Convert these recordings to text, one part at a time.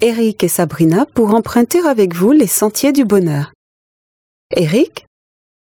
Eric et Sabrina pour emprunter avec vous les sentiers du bonheur. Eric,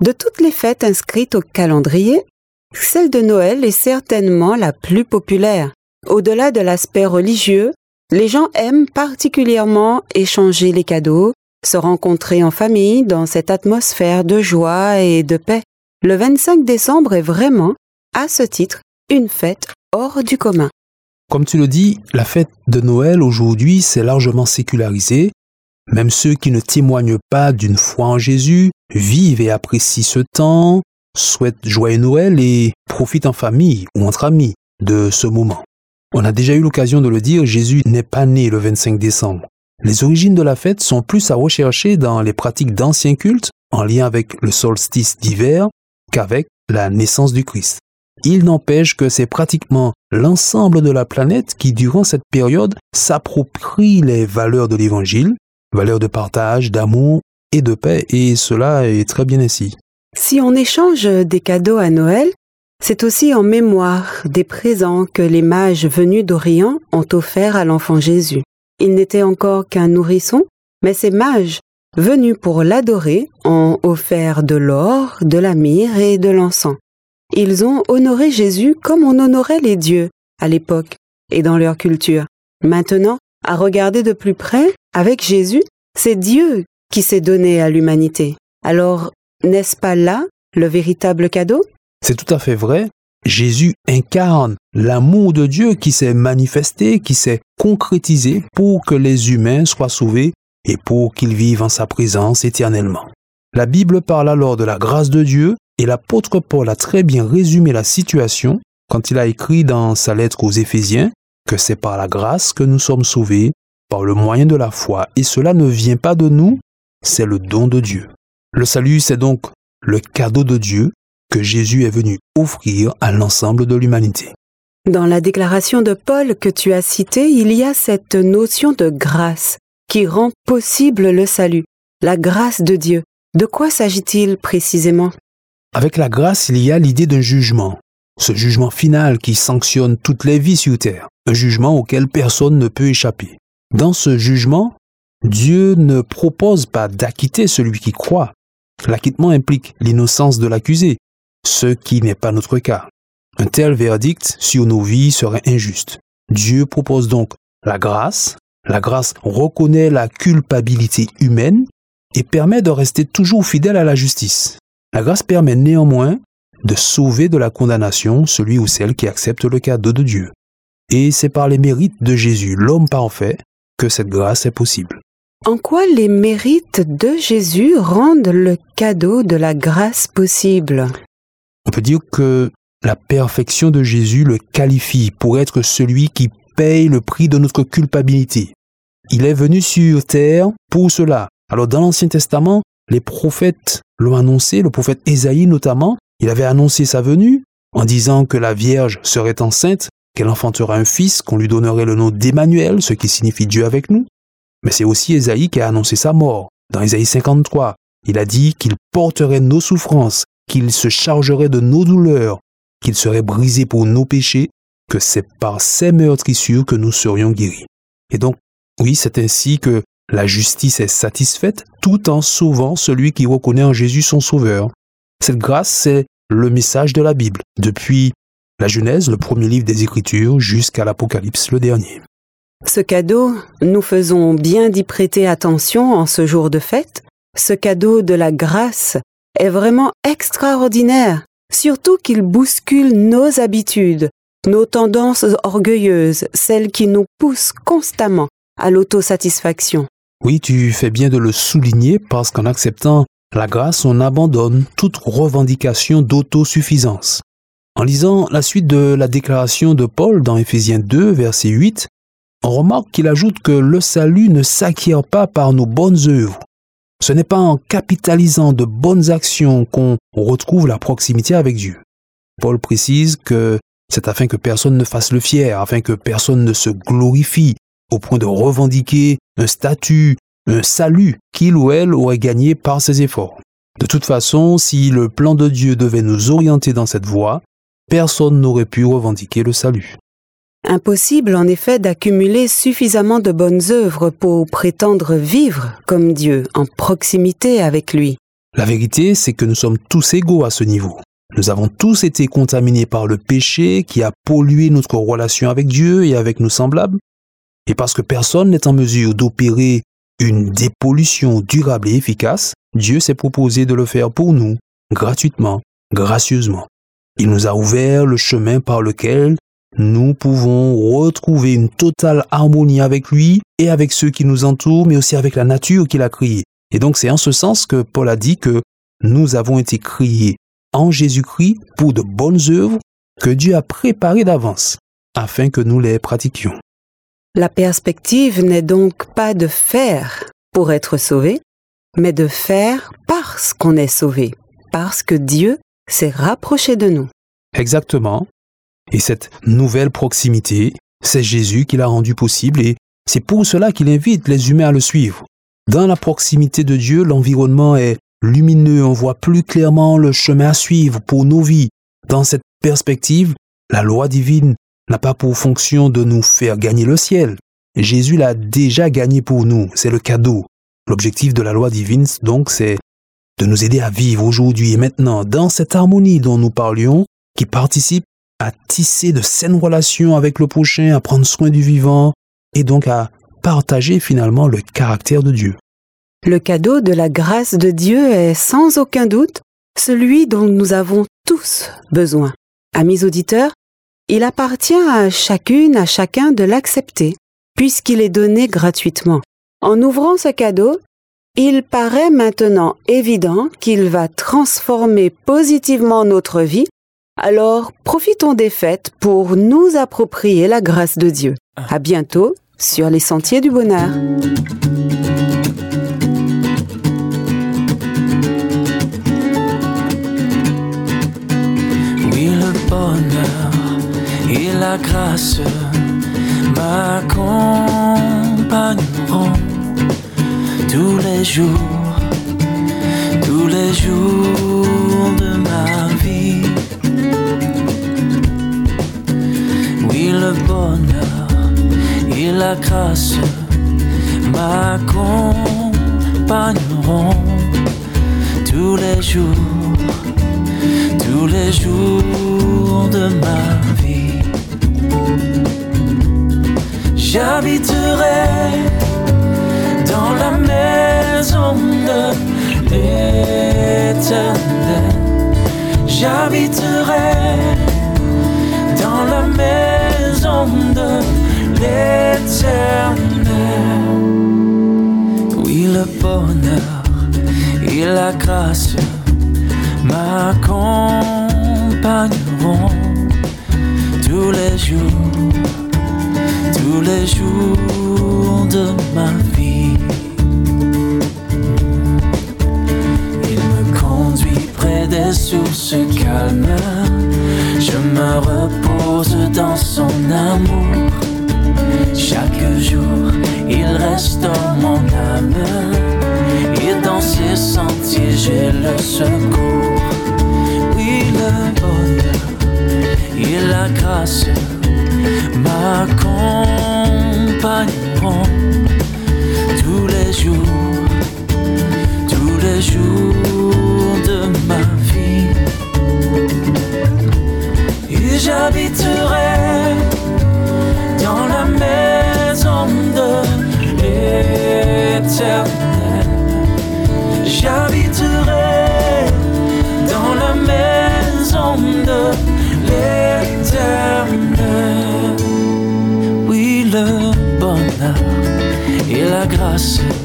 de toutes les fêtes inscrites au calendrier, celle de Noël est certainement la plus populaire. Au-delà de l'aspect religieux, les gens aiment particulièrement échanger les cadeaux, se rencontrer en famille dans cette atmosphère de joie et de paix. Le 25 décembre est vraiment, à ce titre, une fête hors du commun. Comme tu le dis, la fête de Noël aujourd'hui s'est largement sécularisée. Même ceux qui ne témoignent pas d'une foi en Jésus vivent et apprécient ce temps, souhaitent joyeux Noël et profitent en famille ou entre amis de ce moment. On a déjà eu l'occasion de le dire, Jésus n'est pas né le 25 décembre. Les origines de la fête sont plus à rechercher dans les pratiques d'anciens cultes en lien avec le solstice d'hiver qu'avec la naissance du Christ. Il n'empêche que c'est pratiquement l'ensemble de la planète qui, durant cette période, s'approprie les valeurs de l'Évangile, valeurs de partage, d'amour et de paix, et cela est très bien ainsi. Si on échange des cadeaux à Noël, c'est aussi en mémoire des présents que les mages venus d'Orient ont offerts à l'enfant Jésus. Il n'était encore qu'un nourrisson, mais ces mages, venus pour l'adorer, ont offert de l'or, de la myrrhe et de l'encens. Ils ont honoré Jésus comme on honorait les dieux à l'époque et dans leur culture. Maintenant, à regarder de plus près, avec Jésus, c'est Dieu qui s'est donné à l'humanité. Alors, n'est-ce pas là le véritable cadeau? C'est tout à fait vrai. Jésus incarne l'amour de Dieu qui s'est manifesté, qui s'est concrétisé pour que les humains soient sauvés et pour qu'ils vivent en sa présence éternellement. La Bible parle alors de la grâce de Dieu et l'apôtre Paul a très bien résumé la situation quand il a écrit dans sa lettre aux Éphésiens que c'est par la grâce que nous sommes sauvés, par le moyen de la foi, et cela ne vient pas de nous, c'est le don de Dieu. Le salut, c'est donc le cadeau de Dieu que Jésus est venu offrir à l'ensemble de l'humanité. Dans la déclaration de Paul que tu as citée, il y a cette notion de grâce qui rend possible le salut, la grâce de Dieu. De quoi s'agit-il précisément? Avec la grâce, il y a l'idée d'un jugement, ce jugement final qui sanctionne toutes les vies sur terre, un jugement auquel personne ne peut échapper. Dans ce jugement, Dieu ne propose pas d'acquitter celui qui croit. L'acquittement implique l'innocence de l'accusé, ce qui n'est pas notre cas. Un tel verdict sur nos vies serait injuste. Dieu propose donc la grâce. La grâce reconnaît la culpabilité humaine et permet de rester toujours fidèle à la justice. La grâce permet néanmoins de sauver de la condamnation celui ou celle qui accepte le cadeau de Dieu. Et c'est par les mérites de Jésus, l'homme parfait, que cette grâce est possible. En quoi les mérites de Jésus rendent le cadeau de la grâce possible? On peut dire que la perfection de Jésus le qualifie pour être celui qui paye le prix de notre culpabilité. Il est venu sur terre pour cela. Alors dans l'Ancien Testament, les prophètes l'ont annoncé, le prophète Ésaïe notamment, il avait annoncé sa venue en disant que la Vierge serait enceinte, qu'elle enfantera un fils, qu'on lui donnerait le nom d'Emmanuel, ce qui signifie Dieu avec nous. Mais c'est aussi Ésaïe qui a annoncé sa mort. Dans Ésaïe 53, il a dit qu'il porterait nos souffrances, qu'il se chargerait de nos douleurs, qu'il serait brisé pour nos péchés, que c'est par ses meurtrissures que nous serions guéris. Et donc, oui, c'est ainsi que la justice est satisfaite tout en sauvant celui qui reconnaît en Jésus son sauveur. Cette grâce, c'est le message de la Bible, depuis la Genèse, le premier livre des Écritures, jusqu'à l'Apocalypse, le dernier. Ce cadeau, nous faisons bien d'y prêter attention en ce jour de fête. Ce cadeau de la grâce est vraiment extraordinaire, surtout qu'il bouscule nos habitudes, nos tendances orgueilleuses, celles qui nous poussent constamment à l'autosatisfaction. Oui, tu fais bien de le souligner parce qu'en acceptant la grâce, on abandonne toute revendication d'autosuffisance. En lisant la suite de la déclaration de Paul dans Éphésiens 2, verset 8, on remarque qu'il ajoute que le salut ne s'acquiert pas par nos bonnes œuvres. Ce n'est pas en capitalisant de bonnes actions qu'on retrouve la proximité avec Dieu. Paul précise que c'est afin que personne ne fasse le fier, afin que personne ne se glorifie au point de revendiquer un statut, un salut qu'il ou elle aurait gagné par ses efforts. De toute façon, si le plan de Dieu devait nous orienter dans cette voie, personne n'aurait pu revendiquer le salut. Impossible en effet d'accumuler suffisamment de bonnes œuvres pour prétendre vivre comme Dieu, en proximité avec lui. La vérité, c'est que nous sommes tous égaux à ce niveau. Nous avons tous été contaminés par le péché qui a pollué notre relation avec Dieu et avec nos semblables. Et parce que personne n'est en mesure d'opérer une dépollution durable et efficace, Dieu s'est proposé de le faire pour nous, gratuitement, gracieusement. Il nous a ouvert le chemin par lequel nous pouvons retrouver une totale harmonie avec lui et avec ceux qui nous entourent, mais aussi avec la nature qu'il a créée. Et donc c'est en ce sens que Paul a dit que nous avons été créés en Jésus-Christ pour de bonnes œuvres que Dieu a préparées d'avance, afin que nous les pratiquions. La perspective n'est donc pas de faire pour être sauvé, mais de faire parce qu'on est sauvé, parce que Dieu s'est rapproché de nous. Exactement. Et cette nouvelle proximité, c'est Jésus qui l'a rendue possible et c'est pour cela qu'il invite les humains à le suivre. Dans la proximité de Dieu, l'environnement est lumineux, on voit plus clairement le chemin à suivre pour nos vies. Dans cette perspective, la loi divine n'a pas pour fonction de nous faire gagner le ciel. Jésus l'a déjà gagné pour nous, c'est le cadeau. L'objectif de la loi divine, donc, c'est de nous aider à vivre aujourd'hui et maintenant dans cette harmonie dont nous parlions, qui participe à tisser de saines relations avec le prochain, à prendre soin du vivant, et donc à partager finalement le caractère de Dieu. Le cadeau de la grâce de Dieu est sans aucun doute celui dont nous avons tous besoin. Amis auditeurs, il appartient à chacune, à chacun de l'accepter, puisqu'il est donné gratuitement. En ouvrant ce cadeau, il paraît maintenant évident qu'il va transformer positivement notre vie alors, profitons des fêtes pour nous approprier la grâce de Dieu. À bientôt sur les sentiers du bonheur. La grâce m'accompagneront tous les jours, tous les jours de ma vie. le bonheur et la grâce m'accompagneront tous les jours, tous les jours de ma vie. J'habiterai dans la maison de l'éternel. J'habiterai dans la maison de l'éternel. Oui, le bonheur et la grâce de ma vie. Il me conduit près des sources calmes je me repose dans son amour. Chaque jour, il restaure mon âme. Et dans ses sentiers, j'ai le secours. Oui, le bonheur et la grâce tous les jours, tous les jours de ma vie j'habiterai dans la maison de l'éternel. J'habiterai dans la maison de l'éternel. Et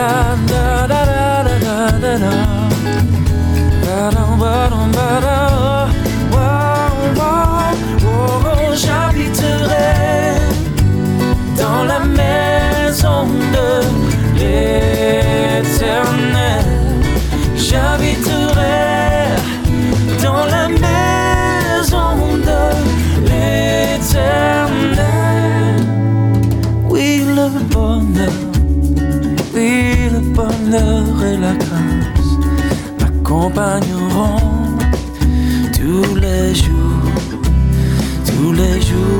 none m'accompagneront tous les jours, tous les jours